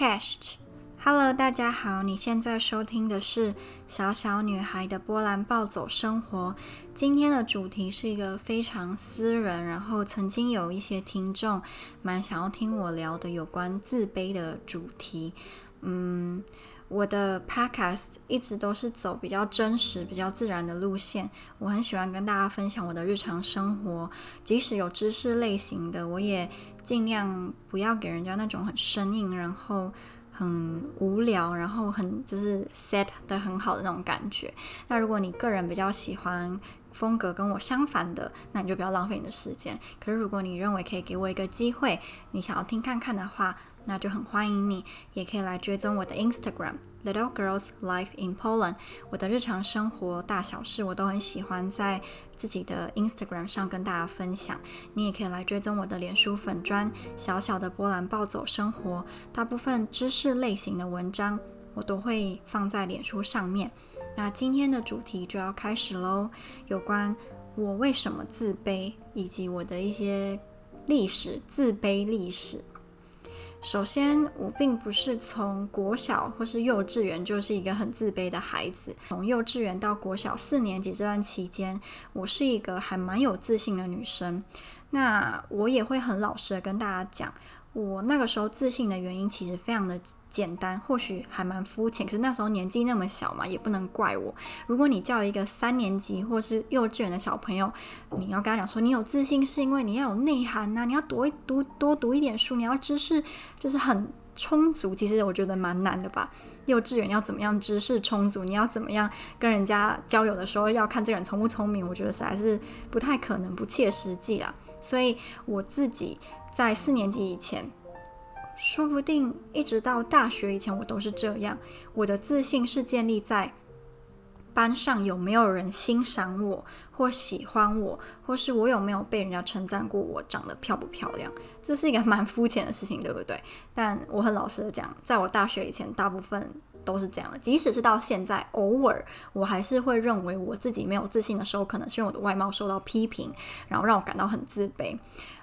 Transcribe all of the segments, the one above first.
Chest，Hello，大家好，你现在收听的是小小女孩的波兰暴走生活。今天的主题是一个非常私人，然后曾经有一些听众蛮想要听我聊的有关自卑的主题。嗯，我的 Podcast 一直都是走比较真实、比较自然的路线。我很喜欢跟大家分享我的日常生活，即使有知识类型的，我也。尽量不要给人家那种很生硬，然后很无聊，然后很就是 set 的很好的那种感觉。那如果你个人比较喜欢风格跟我相反的，那你就不要浪费你的时间。可是如果你认为可以给我一个机会，你想要听看看的话，那就很欢迎你，也可以来追踪我的 Instagram Little Girls Life in Poland。我的日常生活大小事，我都很喜欢在自己的 Instagram 上跟大家分享。你也可以来追踪我的脸书粉砖小小的波兰暴走生活。大部分知识类型的文章，我都会放在脸书上面。那今天的主题就要开始喽，有关我为什么自卑，以及我的一些历史，自卑历史。首先，我并不是从国小或是幼稚园就是一个很自卑的孩子。从幼稚园到国小四年级这段期间，我是一个还蛮有自信的女生。那我也会很老实的跟大家讲。我那个时候自信的原因其实非常的简单，或许还蛮肤浅，可是那时候年纪那么小嘛，也不能怪我。如果你叫一个三年级或是幼稚园的小朋友，你要跟他讲说你有自信是因为你要有内涵呐，你要多读多读一点书，你要知识就是很充足。其实我觉得蛮难的吧。幼稚园要怎么样知识充足？你要怎么样跟人家交友的时候要看这个人聪不聪明？我觉得实在是不太可能，不切实际啊。所以我自己。在四年级以前，说不定一直到大学以前，我都是这样。我的自信是建立在班上有没有人欣赏我，或喜欢我，或是我有没有被人家称赞过我长得漂不漂亮。这是一个蛮肤浅的事情，对不对？但我很老实的讲，在我大学以前，大部分都是这样的。即使是到现在，偶尔我还是会认为我自己没有自信的时候，可能是因为我的外貌受到批评，然后让我感到很自卑。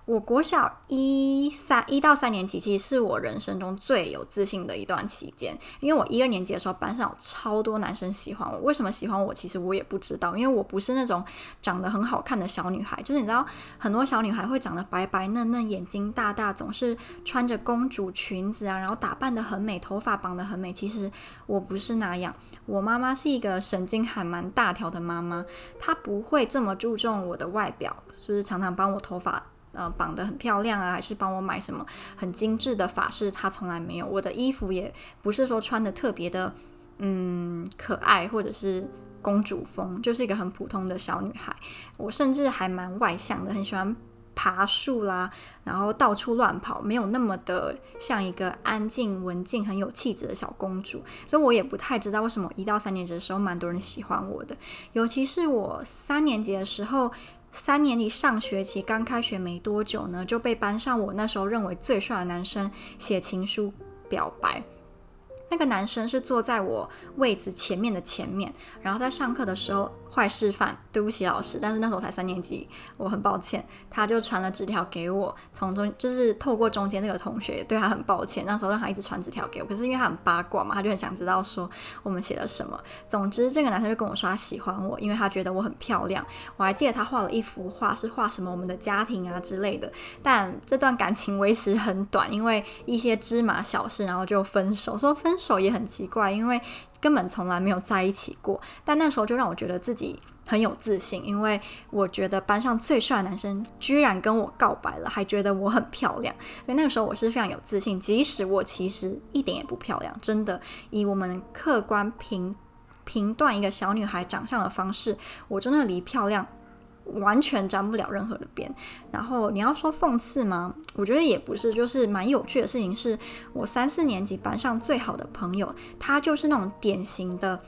我国小一三一到三年级，其实是我人生中最有自信的一段期间。因为我一二年级的时候，班上有超多男生喜欢我。为什么喜欢我？其实我也不知道。因为我不是那种长得很好看的小女孩，就是你知道，很多小女孩会长得白白嫩嫩，眼睛大大，总是穿着公主裙子啊，然后打扮得很美，头发绑得很美。其实我不是那样。我妈妈是一个神经还蛮大条的妈妈，她不会这么注重我的外表，就是常常帮我头发。呃，绑得很漂亮啊，还是帮我买什么很精致的法式？他从来没有。我的衣服也不是说穿得特别的，嗯，可爱或者是公主风，就是一个很普通的小女孩。我甚至还蛮外向的，很喜欢爬树啦，然后到处乱跑，没有那么的像一个安静、文静、很有气质的小公主。所以我也不太知道为什么一到三年级的时候，蛮多人喜欢我的，尤其是我三年级的时候。三年级上学期刚开学没多久呢，就被班上我那时候认为最帅的男生写情书表白。那个男生是坐在我位子前面的前面，然后在上课的时候。坏示范，对不起老师，但是那时候才三年级，我很抱歉。他就传了纸条给我，从中就是透过中间那个同学，对他很抱歉。那时候让他一直传纸条给我，可是因为他很八卦嘛，他就很想知道说我们写了什么。总之，这个男生就跟我说他喜欢我，因为他觉得我很漂亮。我还记得他画了一幅画，是画什么我们的家庭啊之类的。但这段感情维持很短，因为一些芝麻小事，然后就分手。说分手也很奇怪，因为。根本从来没有在一起过，但那时候就让我觉得自己很有自信，因为我觉得班上最帅的男生居然跟我告白了，还觉得我很漂亮，所以那个时候我是非常有自信，即使我其实一点也不漂亮，真的，以我们客观评评断一个小女孩长相的方式，我真的离漂亮。完全沾不了任何的边，然后你要说讽刺吗？我觉得也不是，就是蛮有趣的事情是，我三四年级班上最好的朋友，她就是那种典型的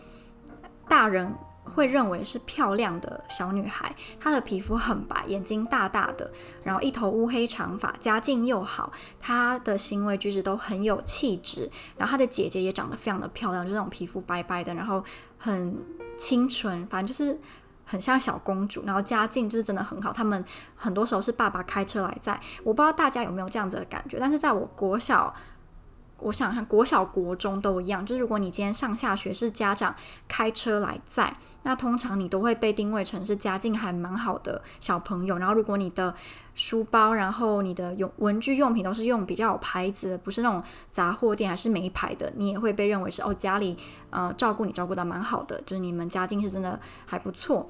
大人会认为是漂亮的小女孩，她的皮肤很白，眼睛大大的，然后一头乌黑长发，家境又好，她的行为举止都很有气质，然后她的姐姐也长得非常的漂亮，就那种皮肤白白的，然后很清纯，反正就是。很像小公主，然后家境就是真的很好。他们很多时候是爸爸开车来载。我不知道大家有没有这样子的感觉，但是在我国小我想看国小、国中都一样，就是如果你今天上下学是家长开车来载，那通常你都会被定位成是家境还蛮好的小朋友。然后如果你的书包，然后你的用文具用品都是用比较有牌子，不是那种杂货店还是没牌的，你也会被认为是哦，家里呃照顾你照顾得蛮好的，就是你们家境是真的还不错。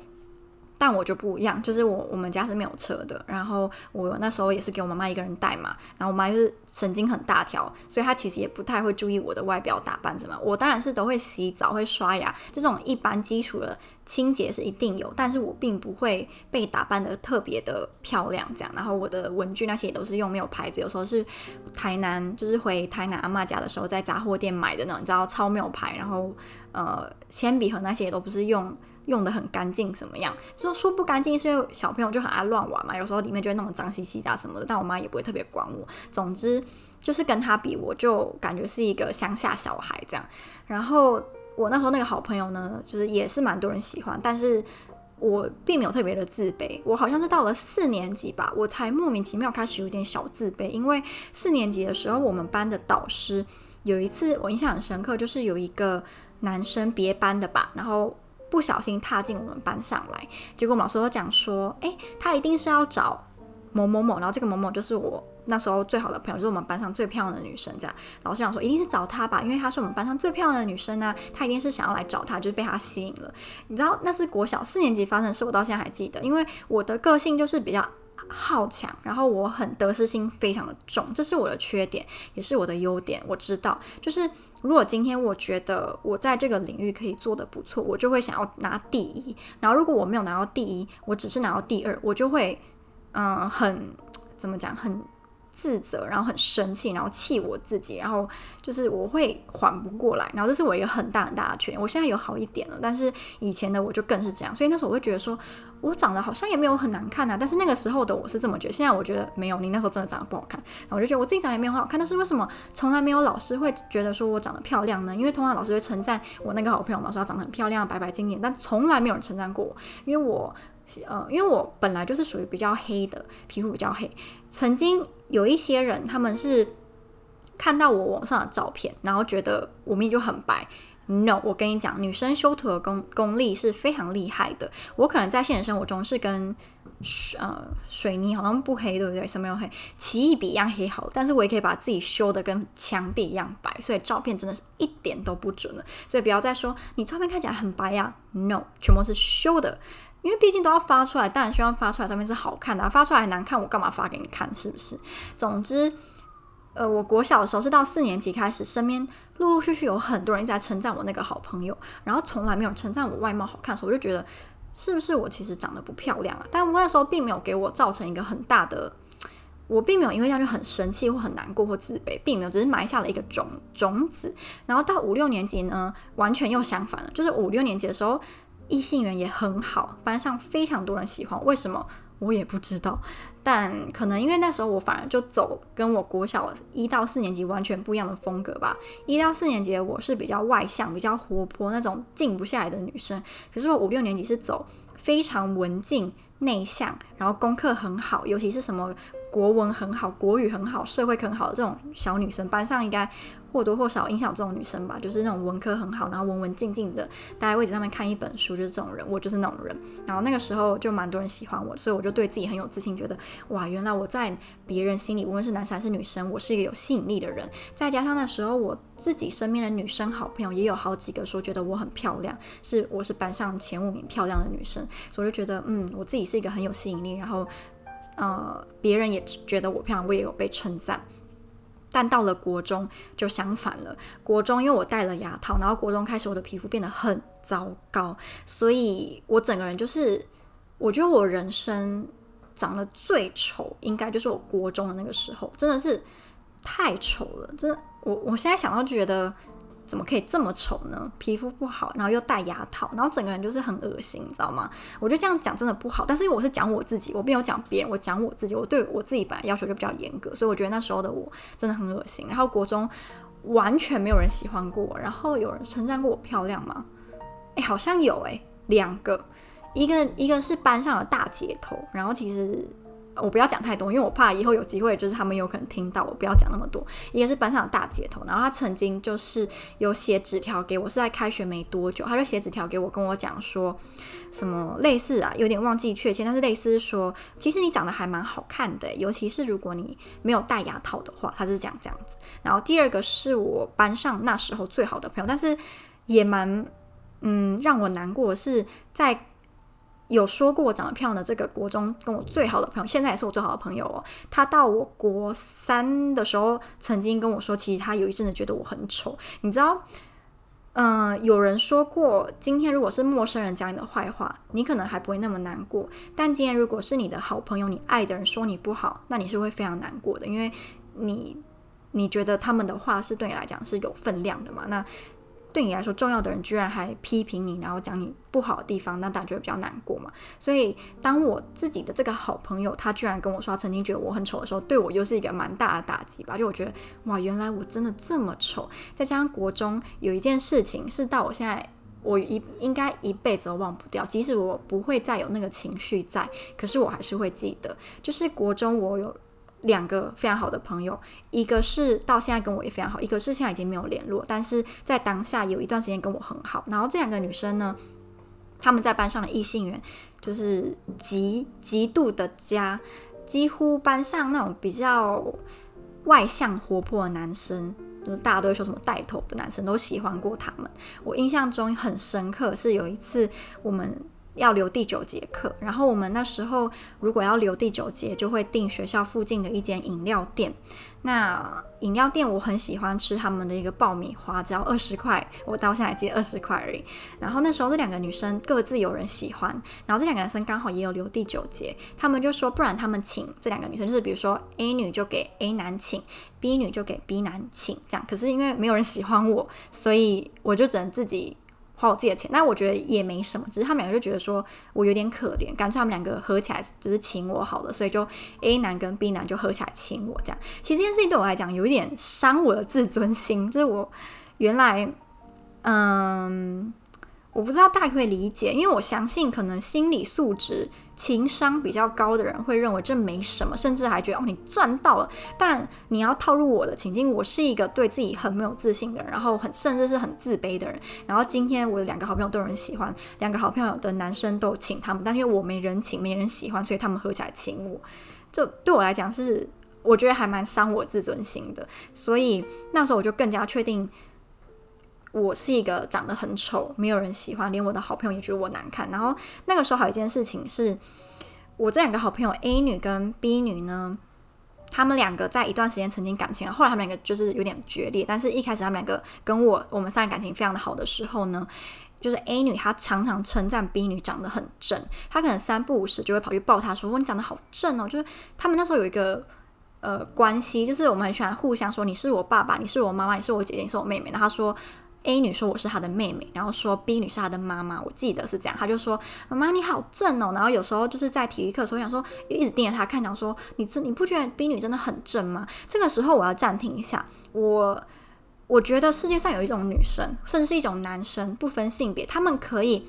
但我就不一样，就是我我们家是没有车的，然后我那时候也是给我妈妈一个人带嘛，然后我妈就是神经很大条，所以她其实也不太会注意我的外表打扮什么。我当然是都会洗澡、会刷牙，这种一般基础的清洁是一定有，但是我并不会被打扮得特别的漂亮这样。然后我的文具那些也都是用没有牌子，有时候是台南，就是回台南阿妈家的时候在杂货店买的那种，你知道超没有牌，然后呃铅笔盒那些也都不是用。用得很干净，什么样？说说不干净，是因为小朋友就很爱乱玩嘛。有时候里面就会弄得脏兮兮的什么的，但我妈也不会特别管我。总之就是跟他比，我就感觉是一个乡下小孩这样。然后我那时候那个好朋友呢，就是也是蛮多人喜欢，但是我并没有特别的自卑。我好像是到了四年级吧，我才莫名其妙开始有点小自卑，因为四年级的时候，我们班的导师有一次我印象很深刻，就是有一个男生别班的吧，然后。不小心踏进我们班上来，结果老师都讲说，诶，他一定是要找某某某，然后这个某某就是我那时候最好的朋友，就是我们班上最漂亮的女生。这样，老师想说一定是找她吧，因为她是我们班上最漂亮的女生呢，她一定是想要来找她，就是被她吸引了。你知道那是国小四年级发生的事，我到现在还记得，因为我的个性就是比较好强，然后我很得失心非常的重，这是我的缺点，也是我的优点。我知道，就是如果今天我觉得我在这个领域可以做得不错，我就会想要拿第一。然后如果我没有拿到第一，我只是拿到第二，我就会嗯、很怎么讲，很。自责，然后很生气，然后气我自己，然后就是我会缓不过来，然后这是我一个很大很大的缺点。我现在有好一点了，但是以前的我就更是这样，所以那时候我会觉得说，我长得好像也没有很难看啊。但是那个时候的我是这么觉得，现在我觉得没有，你那时候真的长得不好看。然后我就觉得我自己长得也没有很好看，但是为什么从来没有老师会觉得说我长得漂亮呢？因为通常老师会称赞我那个好朋友嘛，说她长得很漂亮，白白净净，但从来没有人称赞过我，因为我。呃，因为我本来就是属于比较黑的，皮肤比较黑。曾经有一些人，他们是看到我网上的照片，然后觉得我命就很白。No，我跟你讲，女生修图的功功力是非常厉害的。我可能在现实生活中是跟水呃水泥好像不黑，对不对？什么又黑？奇异笔一样黑好，但是我也可以把自己修得跟墙壁一样白，所以照片真的是一点都不准了。所以不要再说你照片看起来很白呀，No，全部是修的。因为毕竟都要发出来，当然希望发出来上面是好看的，发出来难看，我干嘛发给你看？是不是？总之，呃，我国小的时候是到四年级开始，身边陆陆续续有很多人在称赞我那个好朋友，然后从来没有称赞我外貌好看，所以我就觉得是不是我其实长得不漂亮啊？但我那时候并没有给我造成一个很大的，我并没有因为这样就很生气或很难过或自卑，并没有，只是埋下了一个种种子。然后到五六年级呢，完全又相反了，就是五六年级的时候。异性缘也很好，班上非常多人喜欢。为什么我也不知道，但可能因为那时候我反而就走跟我国小一到四年级完全不一样的风格吧。一到四年级我是比较外向、比较活泼那种静不下来的女生，可是我五六年级是走非常文静、内向，然后功课很好，尤其是什么国文很好、国语很好、社会很好的这种小女生，班上应该。或多或少影响这种女生吧，就是那种文科很好，然后文文静静的，待在位置上面看一本书，就是这种人。我就是那种人。然后那个时候就蛮多人喜欢我，所以我就对自己很有自信，觉得哇，原来我在别人心里，无论是男生还是女生，我是一个有吸引力的人。再加上那时候我自己身边的女生好朋友也有好几个说觉得我很漂亮，是我是班上前五名漂亮的女生，所以我就觉得嗯，我自己是一个很有吸引力。然后呃，别人也觉得我漂亮，我也有被称赞。但到了国中就相反了。国中因为我戴了牙套，然后国中开始我的皮肤变得很糟糕，所以我整个人就是，我觉得我人生长得最丑，应该就是我国中的那个时候，真的是太丑了，真的，我我现在想到就觉得。怎么可以这么丑呢？皮肤不好，然后又戴牙套，然后整个人就是很恶心，你知道吗？我觉得这样讲真的不好。但是因为我是讲我自己，我没有讲别人，我讲我自己，我对我自己本来要求就比较严格，所以我觉得那时候的我真的很恶心。然后国中完全没有人喜欢过我，然后有人称赞过我漂亮吗？哎，好像有哎，两个，一个一个是班上的大姐头，然后其实我不要讲太多，因为我怕以后有机会，就是他们有可能听到我不要讲那么多。一个是班上的大姐头，然后他曾经就是有写纸条给我，是在开学没多久，他就写纸条给我，跟我讲说什么类似啊，有点忘记确切，但是类似说，其实你长得还蛮好看的，尤其是如果你没有戴牙套的话，他是讲这样子。然后第二个是我班上那时候最好的朋友，但是也蛮嗯让我难过的是在。有说过我长得漂亮的这个国中跟我最好的朋友，现在也是我最好的朋友哦。他到我国三的时候，曾经跟我说，其实他有一阵子觉得我很丑。你知道，嗯、有人说过，今天如果是陌生人讲你的坏话，你可能还不会那么难过；但今天如果是你的好朋友、你爱的人说你不好，那你是会非常难过的，因为你你觉得他们的话是对你来讲是有分量的嘛？那。对你来说重要的人居然还批评你，然后讲你不好的地方，那当然觉得比较难过嘛。所以当我自己的这个好朋友他居然跟我说他曾经觉得我很丑的时候，对我又是一个蛮大的打击吧。就我觉得哇，原来我真的这么丑。再加上国中有一件事情是到我现在我一应该一辈子都忘不掉，即使我不会再有那个情绪在，可是我还是会记得。就是国中我有。两个非常好的朋友，一个是到现在跟我也非常好，一个是现在已经没有联络，但是在当下有一段时间跟我很好。然后这两个女生呢，她们在班上的异性缘就是极极度的佳，几乎班上那种比较外向活泼的男生，就是大家都会说什么带头的男生都喜欢过她们。我印象中很深刻是有一次我们。要留第九节课，然后我们那时候如果要留第九节，就会订学校附近的一间饮料店。那饮料店我很喜欢吃他们的一个爆米花，只要二十块，我到现在还记得二十块而已。然后那时候这两个女生各自有人喜欢，然后这两个男生刚好也有留第九节，他们就说不然他们请这两个女生，就是比如说 A 女就给 A 男请，B 女就给 B 男请，这样。可是因为没有人喜欢我，所以我就只能自己。花我自己的钱，但我觉得也没什么，只是他们两个就觉得说我有点可怜，干脆他们两个合起来就是请我好了，所以就 A 男跟 B 男就合起来请我这样。其实这件事情对我来讲有一点伤我的自尊心，就是我原来，嗯。我不知道大家可以理解，因为我相信可能心理素质、情商比较高的人会认为这没什么，甚至还觉得哦，你赚到了。但你要套入我的情境，我是一个对自己很没有自信的人，然后很甚至是很自卑的人。然后今天我的两个好朋友都有人喜欢，两个好朋友的男生都请他们，但因为我没人请，没人喜欢，所以他们合起来请我。这对我来讲是我觉得还蛮伤我自尊心的。所以那时候我就更加确定。我是一个长得很丑，没有人喜欢，连我的好朋友也觉得我难看。然后那个时候还有一件事情是，我这两个好朋友 A 女跟 B 女呢，他们两个在一段时间曾经感情，后来他们两个就是有点决裂。但是一开始他们两个跟我，我们三个感情非常的好的时候呢，就是 A 女她常常称赞 B 女长得很正，她可能三不五时就会跑去抱她说：“哦，你长得好正哦。”就是他们那时候有一个呃关系，就是我们很喜欢互相说：“你是我爸爸，你是我妈妈，你是我姐姐，你是我妹妹。”然后她说。A 女说我是她的妹妹，然后说 B 女是她的妈妈，我记得是这样。她就说：“妈妈你好正哦。”然后有时候就是在体育课的时候，想说一直盯着她看，想说：“你这你不觉得 B 女真的很正吗？”这个时候我要暂停一下，我我觉得世界上有一种女生，甚至是一种男生，不分性别，他们可以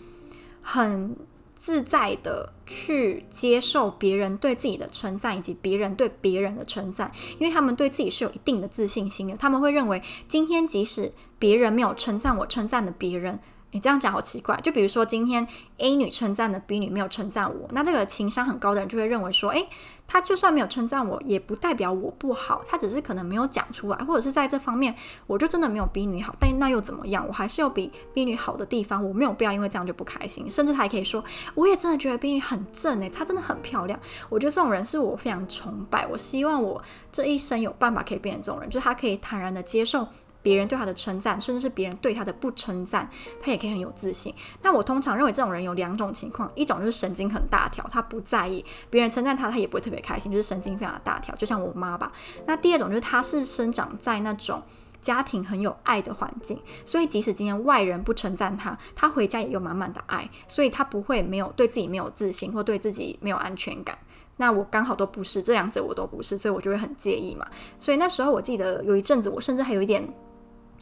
很。自在的去接受别人对自己的称赞，以及别人对别人的称赞，因为他们对自己是有一定的自信心的。他们会认为，今天即使别人没有称赞我，称赞的别人。你这样讲好奇怪，就比如说今天 A 女称赞的 B 女没有称赞我，那这个情商很高的人就会认为说，诶，他就算没有称赞我，也不代表我不好，他只是可能没有讲出来，或者是在这方面我就真的没有比你好，但那又怎么样？我还是有比比你好的地方，我没有必要因为这样就不开心，甚至他还可以说，我也真的觉得比你很正诶，她真的很漂亮。我觉得这种人是我非常崇拜，我希望我这一生有办法可以变成这种人，就是他可以坦然的接受。别人对他的称赞，甚至是别人对他的不称赞，他也可以很有自信。那我通常认为这种人有两种情况：一种就是神经很大条，他不在意别人称赞他，他也不会特别开心，就是神经非常的大条，就像我妈吧。那第二种就是他是生长在那种家庭很有爱的环境，所以即使今天外人不称赞他，他回家也有满满的爱，所以他不会没有对自己没有自信或对自己没有安全感。那我刚好都不是，这两者我都不是，所以我就会很介意嘛。所以那时候我记得有一阵子，我甚至还有一点。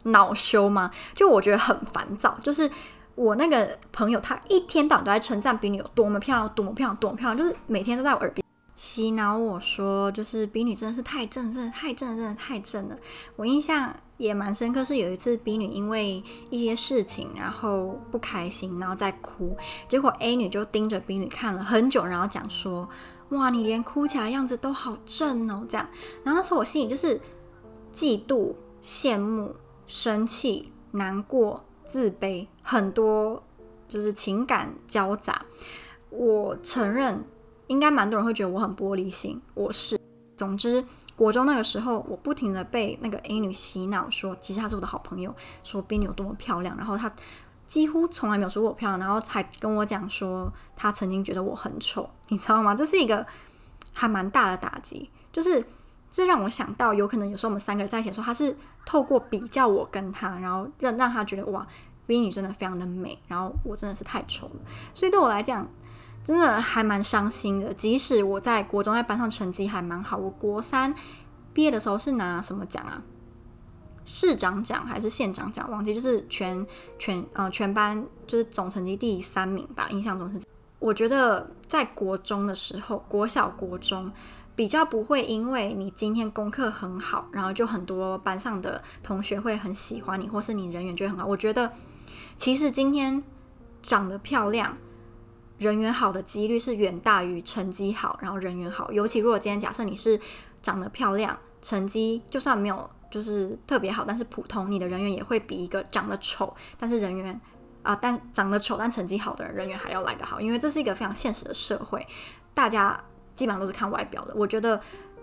恼羞吗？就我觉得很烦躁。就是我那个朋友，他一天到晚都在称赞 B 女有多么漂亮，多么漂亮，多么漂亮，就是每天都在我耳边。洗脑我说，就是 B 女真的是太正，真的太正，真的太正了。我印象也蛮深刻，是有一次 B 女因为一些事情，然后不开心，然后在哭，结果 A 女就盯着 B 女看了很久，然后讲说：“哇，你连哭起来样子都好正哦。”这样，然后那时候我心里就是嫉妒、羡慕、生气、难过、自卑，很多就是情感交杂。我承认。应该蛮多人会觉得我很玻璃心，我是。总之，国中那个时候，我不停的被那个 A 女洗脑，说其实她是我的好朋友，说 B 女有多么漂亮，然后她几乎从来没有说过我漂亮，然后还跟我讲说她曾经觉得我很丑，你知道吗？这是一个还蛮大的打击，就是这让我想到，有可能有时候我们三个人在一起的时候，他是透过比较我跟他，然后让让他觉得哇，B 女真的非常的美，然后我真的是太丑了，所以对我来讲。真的还蛮伤心的，即使我在国中在班上成绩还蛮好，我国三毕业的时候是拿什么奖啊？市长奖还是县长奖？忘记，就是全全呃全班就是总成绩第三名吧，印象中是。我觉得在国中的时候，国小国中比较不会因为你今天功课很好，然后就很多班上的同学会很喜欢你，或是你人缘就会很好。我觉得其实今天长得漂亮。人缘好的几率是远大于成绩好，然后人缘好。尤其如果今天假设你是长得漂亮，成绩就算没有就是特别好，但是普通，你的人缘也会比一个长得丑但是人缘啊、但长得丑但成绩好的人人缘还要来得好。因为这是一个非常现实的社会，大家基本上都是看外表的。我觉得。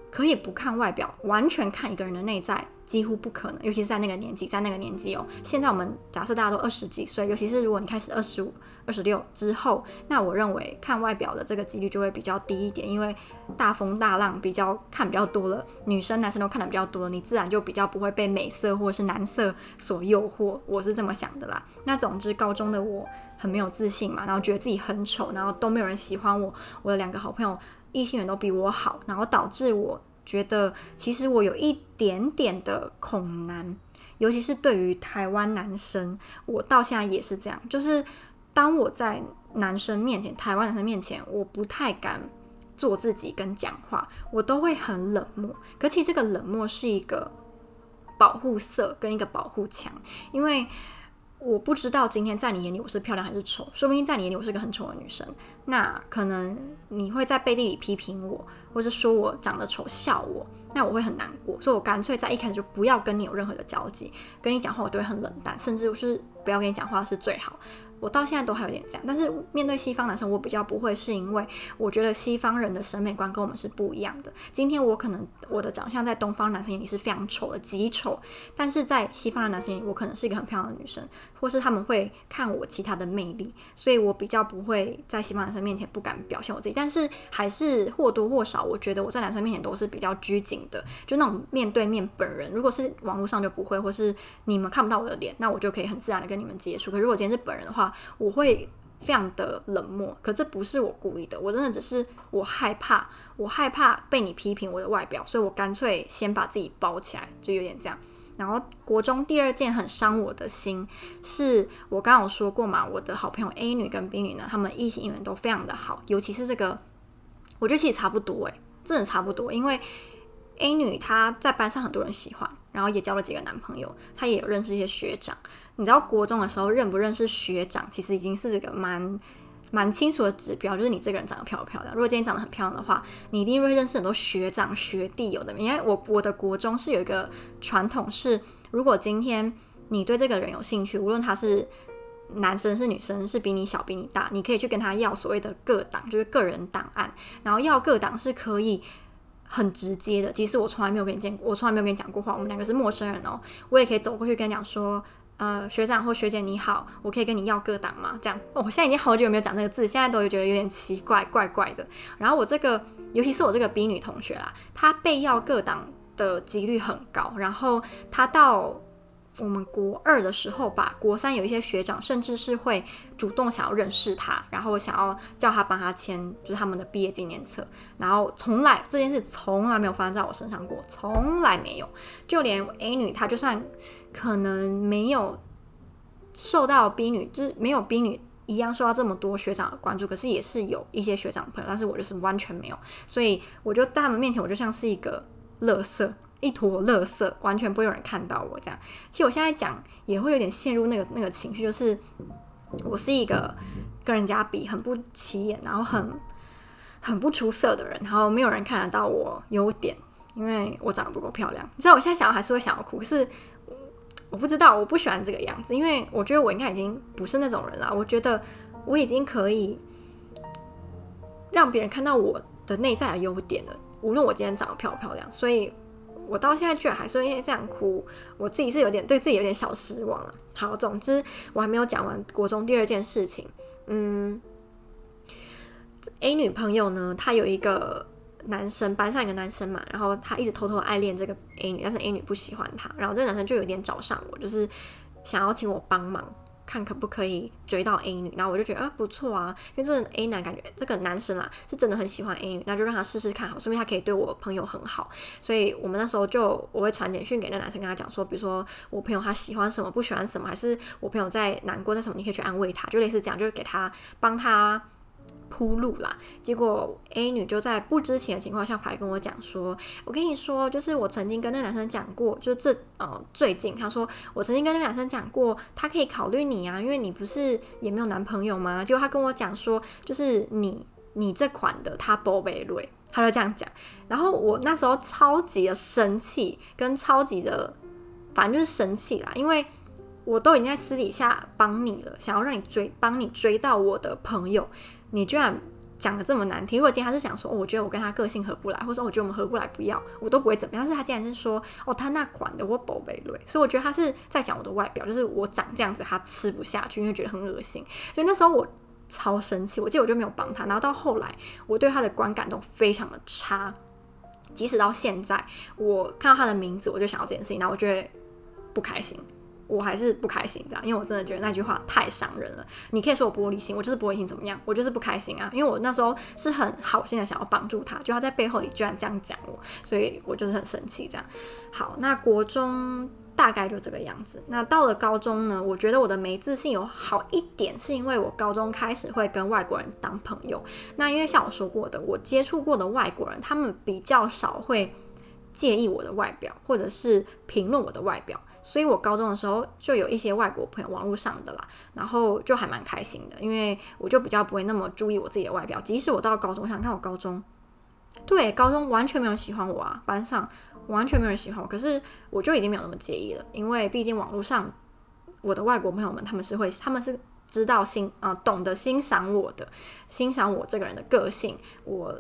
可以不看外表，完全看一个人的内在，几乎不可能。尤其是在那个年纪，在那个年纪哦。现在我们假设大家都二十几岁，尤其是如果你开始二十五、二十六之后，那我认为看外表的这个几率就会比较低一点，因为大风大浪比较看比较多了，女生男生都看的比较多了，你自然就比较不会被美色或者是男色所诱惑。我是这么想的啦。那总之，高中的我很没有自信嘛，然后觉得自己很丑，然后都没有人喜欢我。我的两个好朋友。异性缘都比我好，然后导致我觉得其实我有一点点的恐男，尤其是对于台湾男生，我到现在也是这样。就是当我在男生面前，台湾男生面前，我不太敢做自己跟讲话，我都会很冷漠。可其实这个冷漠是一个保护色跟一个保护墙，因为。我不知道今天在你眼里我是漂亮还是丑，说不定在你眼里我是个很丑的女生。那可能你会在背地里批评我，或是说我长得丑笑我，那我会很难过。所以我干脆在一开始就不要跟你有任何的交集，跟你讲话我都会很冷淡，甚至我是不要跟你讲话是最好。我到现在都还有点这样，但是面对西方男生，我比较不会，是因为我觉得西方人的审美观跟我们是不一样的。今天我可能我的长相在东方男生眼里是非常丑的，极丑，但是在西方的男生眼里，我可能是一个很漂亮的女生，或是他们会看我其他的魅力，所以我比较不会在西方男生面前不敢表现我自己。但是还是或多或少，我觉得我在男生面前都是比较拘谨的，就那种面对面本人，如果是网络上就不会，或是你们看不到我的脸，那我就可以很自然的跟你们接触。可如果今天是本人的话，我会非常的冷漠，可这不是我故意的，我真的只是我害怕，我害怕被你批评我的外表，所以我干脆先把自己包起来，就有点这样。然后国中第二件很伤我的心，是我刚刚有说过嘛，我的好朋友 A 女跟 B 女呢，她们异性缘都非常的好，尤其是这个，我觉得其实差不多诶，真的差不多，因为 A 女她在班上很多人喜欢，然后也交了几个男朋友，她也有认识一些学长。你知道国中的时候认不认识学长，其实已经是这个蛮蛮清楚的指标，就是你这个人长得漂不漂亮。如果今天长得很漂亮的话，你一定会认识很多学长学弟，有的。因为我我的国中是有一个传统是，如果今天你对这个人有兴趣，无论他是男生是女生，是比你小比你大，你可以去跟他要所谓的个档，就是个人档案。然后要个档是可以很直接的，即使我从来没有跟你见过，我从来没有跟你讲过话，我们两个是陌生人哦，我也可以走过去跟你讲说。呃，学长或学姐你好，我可以跟你要个档吗？这样，哦，我现在已经好久没有讲这个字，现在都会觉得有点奇怪，怪怪的。然后我这个，尤其是我这个 B 女同学啦，她被要个档的几率很高。然后她到。我们国二的时候吧，国三有一些学长甚至是会主动想要认识他，然后想要叫他帮他签，就是他们的毕业纪念册。然后从来这件事从来没有发生在我身上过，从来没有。就连 A 女，她就算可能没有受到 B 女，就是没有 B 女一样受到这么多学长的关注，可是也是有一些学长朋友，但是我就是完全没有，所以我就在他们面前，我就像是一个垃圾，一坨垃圾，完全不会有人看到我这样。其实我现在讲也会有点陷入那个那个情绪，就是我是一个跟人家比很不起眼，然后很很不出色的人，然后没有人看得到我优点，因为我长得不够漂亮。你知道我现在想还是会想要哭，可是。我不知道，我不喜欢这个样子，因为我觉得我应该已经不是那种人了。我觉得我已经可以让别人看到我的内在的优点了，无论我今天长得漂不漂亮。所以，我到现在居然还是会因为这样哭，我自己是有点对自己有点小失望了。好，总之我还没有讲完国中第二件事情。嗯，A 女朋友呢，她有一个。男生班上一个男生嘛，然后他一直偷偷爱恋这个 A 女，但是 A 女不喜欢他，然后这个男生就有点找上我，就是想要请我帮忙，看可不可以追到 A 女，然后我就觉得啊不错啊，因为这个 A 男感觉这个男生啊是真的很喜欢 A 女，那就让他试试看好，说明他可以对我朋友很好，所以我们那时候就我会传简讯给那男生，跟他讲说，比如说我朋友他喜欢什么，不喜欢什么，还是我朋友在难过在什么，你可以去安慰他，就类似这样，就是给他帮他。铺路啦，结果 A 女就在不知情的情况下，还跟我讲说：“我跟你说，就是我曾经跟那个男生讲过，就是这呃最近，他说我曾经跟那个男生讲过，他可以考虑你啊，因为你不是也没有男朋友吗？”结果他跟我讲说：“就是你你这款的他宝贝类，他就这样讲。”然后我那时候超级的生气，跟超级的反正就是生气啦，因为我都已经在私底下帮你了，想要让你追，帮你追到我的朋友。你居然讲的这么难听！如果今天他是想说，哦，我觉得我跟他个性合不来，或者我觉得我们合不来，不要，我都不会怎么样。但是他竟然是说，哦，他那款的我宝贝类，所以我觉得他是在讲我的外表，就是我长这样子他吃不下去，因为觉得很恶心。所以那时候我超生气，我记得我就没有帮他。然后到后来，我对他的观感都非常的差，即使到现在，我看到他的名字，我就想到这件事情，然后我觉得不开心。我还是不开心这样，因为我真的觉得那句话太伤人了。你可以说我玻璃心，我就是玻璃心怎么样？我就是不开心啊，因为我那时候是很好心的想要帮助他，就他在背后里居然这样讲我，所以我就是很生气这样。好，那国中大概就这个样子。那到了高中呢，我觉得我的没自信有好一点，是因为我高中开始会跟外国人当朋友。那因为像我说过的，我接触过的外国人，他们比较少会介意我的外表，或者是评论我的外表。所以我高中的时候就有一些外国朋友，网络上的啦，然后就还蛮开心的，因为我就比较不会那么注意我自己的外表。即使我到高中，我想看我高中，对，高中完全没有人喜欢我啊，班上完全没有人喜欢我，可是我就已经没有那么介意了，因为毕竟网络上我的外国朋友们，他们是会，他们是知道欣啊、呃，懂得欣赏我的，欣赏我这个人的个性，我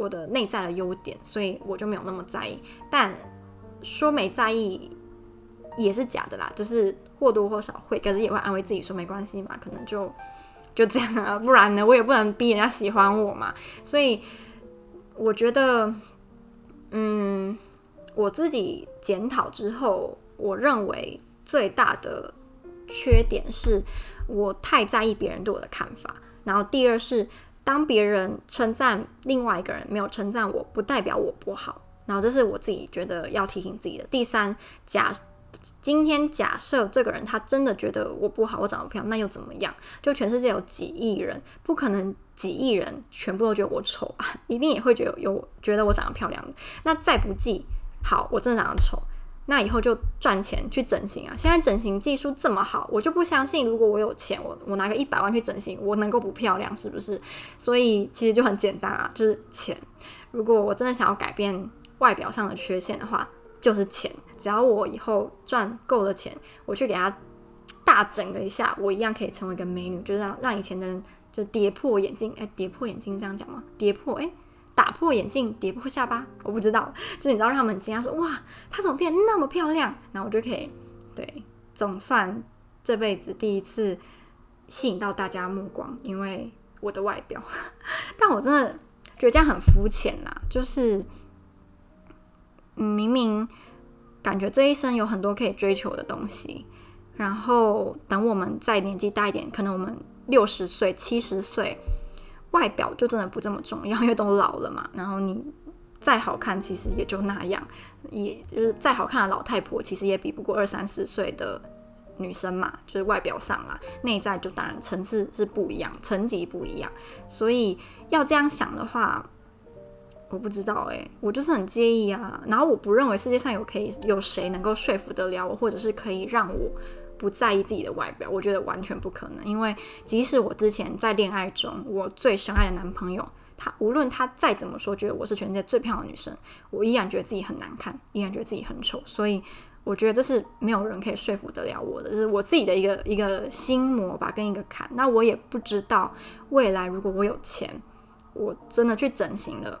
我的内在的优点，所以我就没有那么在意。但说没在意。也是假的啦，就是或多或少会，可是也会安慰自己说没关系嘛，可能就就这样啊，不然呢，我也不能逼人家喜欢我嘛。所以我觉得，嗯，我自己检讨之后，我认为最大的缺点是我太在意别人对我的看法。然后第二是，当别人称赞另外一个人没有称赞我，不代表我不好。然后这是我自己觉得要提醒自己的。第三，假。今天假设这个人他真的觉得我不好，我长得漂亮，那又怎么样？就全世界有几亿人，不可能几亿人全部都觉得我丑啊，一定也会觉得有觉得我长得漂亮。那再不济，好，我真的长得丑，那以后就赚钱去整形啊！现在整形技术这么好，我就不相信，如果我有钱，我我拿个一百万去整形，我能够不漂亮是不是？所以其实就很简单啊，就是钱。如果我真的想要改变外表上的缺陷的话。就是钱，只要我以后赚够了钱，我去给他大整了一下，我一样可以成为一个美女，就让让以前的人就跌破眼镜，哎、跌破眼镜这样讲吗？跌破，哎、打破眼镜，跌破下巴，我不知道，就你知道让他们惊讶说，哇，她怎么变得那么漂亮？然后我就可以，对，总算这辈子第一次吸引到大家目光，因为我的外表，但我真的觉得这样很肤浅啦，就是。明明感觉这一生有很多可以追求的东西，然后等我们再年纪大一点，可能我们六十岁、七十岁，外表就真的不这么重要，因为都老了嘛。然后你再好看，其实也就那样，也就是再好看的老太婆，其实也比不过二三十岁的女生嘛，就是外表上啦，内在就当然层次是不一样，层级不一样。所以要这样想的话，我不知道诶，我就是很介意啊。然后我不认为世界上有可以有谁能够说服得了我，或者是可以让我不在意自己的外表。我觉得完全不可能，因为即使我之前在恋爱中，我最深爱的男朋友。他无论他再怎么说，觉得我是全世界最漂亮的女生，我依然觉得自己很难看，依然觉得自己很丑。所以我觉得这是没有人可以说服得了我的，就是我自己的一个一个心魔吧，跟一个坎。那我也不知道未来如果我有钱，我真的去整形了，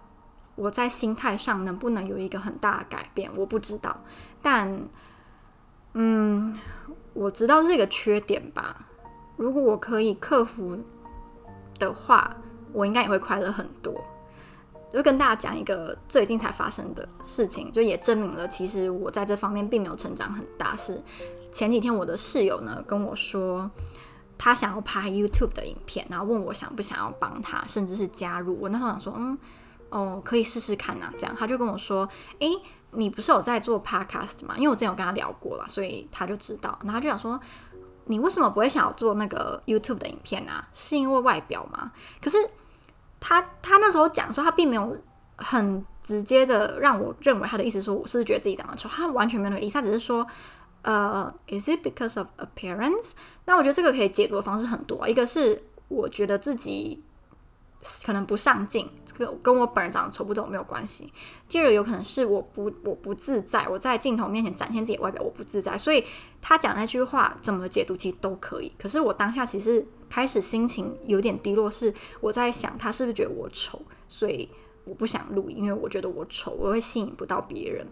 我在心态上能不能有一个很大的改变，我不知道。但嗯，我知道这是一个缺点吧。如果我可以克服的话。我应该也会快乐很多。就跟大家讲一个最近才发生的事情，就也证明了其实我在这方面并没有成长很大。是前几天我的室友呢跟我说，他想要拍 YouTube 的影片，然后问我想不想要帮他，甚至是加入。我那时候想说，嗯，哦，可以试试看呐。这样他就跟我说，诶，你不是有在做 Podcast 吗？因为我之前有跟他聊过了，所以他就知道。然后他就想说，你为什么不会想要做那个 YouTube 的影片啊？是因为外表吗？可是。他他那时候讲说，他并没有很直接的让我认为他的意思说我是不是觉得自己长得丑，他完全没有那个意思，他只是说，呃，is it because of appearance？那我觉得这个可以解读的方式很多，一个是我觉得自己。可能不上镜，这个跟我本人长得丑不丑没有关系。第二，有可能是我不我不自在，我在镜头面前展现自己外表，我不自在。所以他讲那句话怎么解读其实都可以。可是我当下其实开始心情有点低落，是我在想他是不是觉得我丑，所以我不想录，因为我觉得我丑，我会吸引不到别人。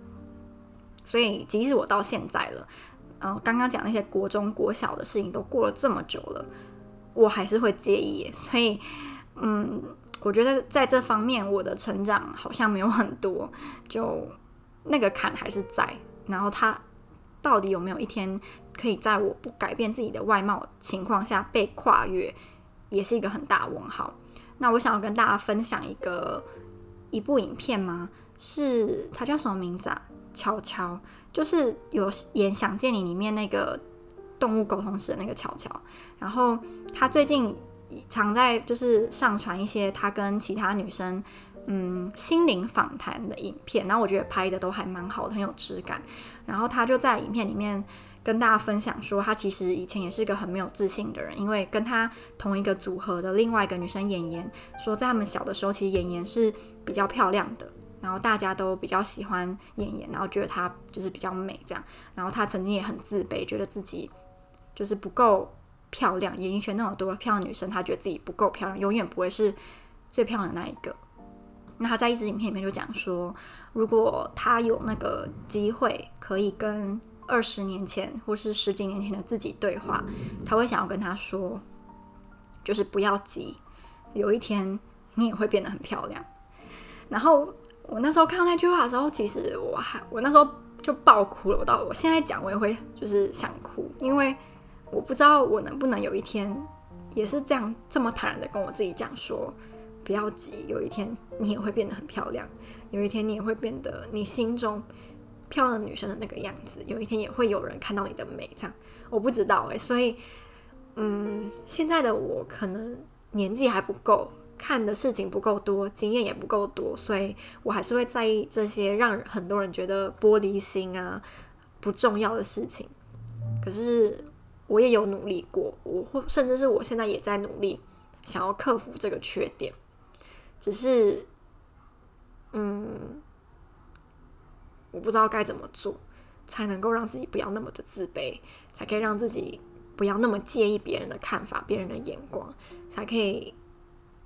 所以即使我到现在了，呃，刚刚讲那些国中国小的事情都过了这么久了，我还是会介意。所以。嗯，我觉得在这方面我的成长好像没有很多，就那个坎还是在。然后他到底有没有一天可以在我不改变自己的外貌情况下被跨越，也是一个很大的问号。那我想要跟大家分享一个一部影片吗？是它叫什么名字啊？乔乔，就是有演《想见你》里面那个动物沟通师的那个乔乔。然后他最近。常在就是上传一些他跟其他女生嗯心灵访谈的影片，然后我觉得拍的都还蛮好的，很有质感。然后他就在影片里面跟大家分享说，他其实以前也是个很没有自信的人，因为跟他同一个组合的另外一个女生妍妍说，在他们小的时候，其实妍妍是比较漂亮的，然后大家都比较喜欢妍妍，然后觉得她就是比较美这样。然后他曾经也很自卑，觉得自己就是不够。漂亮，演艺圈那么多漂亮女生，她觉得自己不够漂亮，永远不会是最漂亮的那一个。那她在一支影片里面就讲说，如果她有那个机会，可以跟二十年前或是十几年前的自己对话，她会想要跟她说，就是不要急，有一天你也会变得很漂亮。然后我那时候看到那句话的时候，其实我还我那时候就爆哭了。我到我现在讲，我也会就是想哭，因为。我不知道我能不能有一天也是这样这么坦然的跟我自己讲说，不要急，有一天你也会变得很漂亮，有一天你也会变得你心中漂亮女生的那个样子，有一天也会有人看到你的美，这样我不知道诶，所以嗯，现在的我可能年纪还不够，看的事情不够多，经验也不够多，所以我还是会在意这些让很多人觉得玻璃心啊不重要的事情，可是。我也有努力过，我或甚至是我现在也在努力，想要克服这个缺点。只是，嗯，我不知道该怎么做，才能够让自己不要那么的自卑，才可以让自己不要那么介意别人的看法、别人的眼光，才可以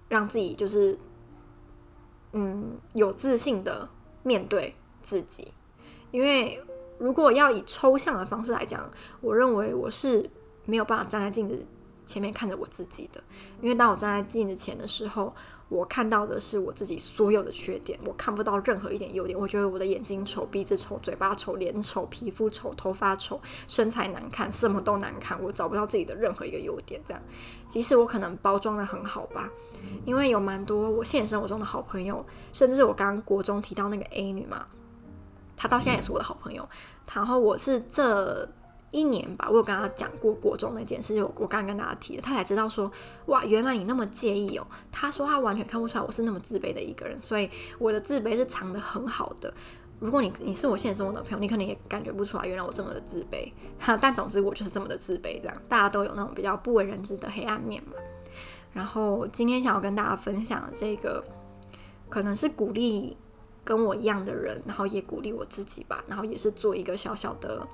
让自己就是，嗯，有自信的面对自己，因为。如果要以抽象的方式来讲，我认为我是没有办法站在镜子前面看着我自己的，因为当我站在镜子前的时候，我看到的是我自己所有的缺点，我看不到任何一点优点。我觉得我的眼睛丑，鼻子丑，嘴巴丑，脸丑，皮肤丑，头发丑，身材难看，什么都难看，我找不到自己的任何一个优点。这样，即使我可能包装的很好吧，因为有蛮多我现实生活中的好朋友，甚至我刚刚国中提到那个 A 女嘛。他到现在也是我的好朋友，然后我是这一年吧，我有跟他讲过国中那件事，就我刚刚跟大家提的，他才知道说，哇，原来你那么介意哦。他说他完全看不出来我是那么自卑的一个人，所以我的自卑是藏得很好的。如果你你是我现实中的朋友，你可能也感觉不出来，原来我这么的自卑。哈 但总之我就是这么的自卑，这样大家都有那种比较不为人知的黑暗面嘛。然后今天想要跟大家分享的这个，可能是鼓励跟我一样的人，然后也鼓励我自己吧，然后也是做一个小小的。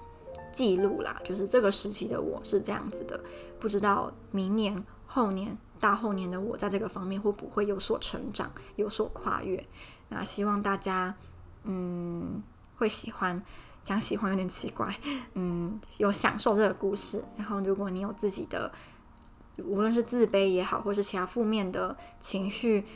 记录啦，就是这个时期的我是这样子的，不知道明年、后年、大后年的我在这个方面会不会有所成长、有所跨越？那希望大家嗯会喜欢，讲喜欢有点奇怪，嗯，有享受这个故事。然后如果你有自己的，无论是自卑也好，或是其他负面的情绪，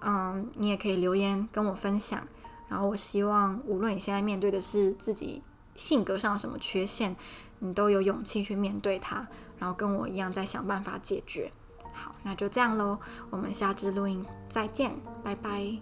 嗯，你也可以留言跟我分享。然后我希望，无论你现在面对的是自己。性格上什么缺陷，你都有勇气去面对它，然后跟我一样在想办法解决。好，那就这样喽，我们下次录音再见，拜拜。